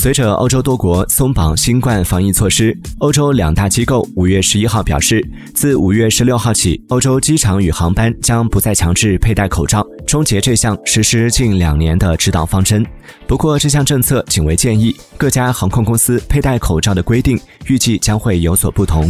随着欧洲多国松绑新冠防疫措施欧洲两大机构五月十一号表示自五月十六号起欧洲机场与航班将不再强制佩戴口罩终结这项实施近两年的指导方针。不过这项政策仅为建议各家航空公司佩戴口罩的规定预计将会有所不同。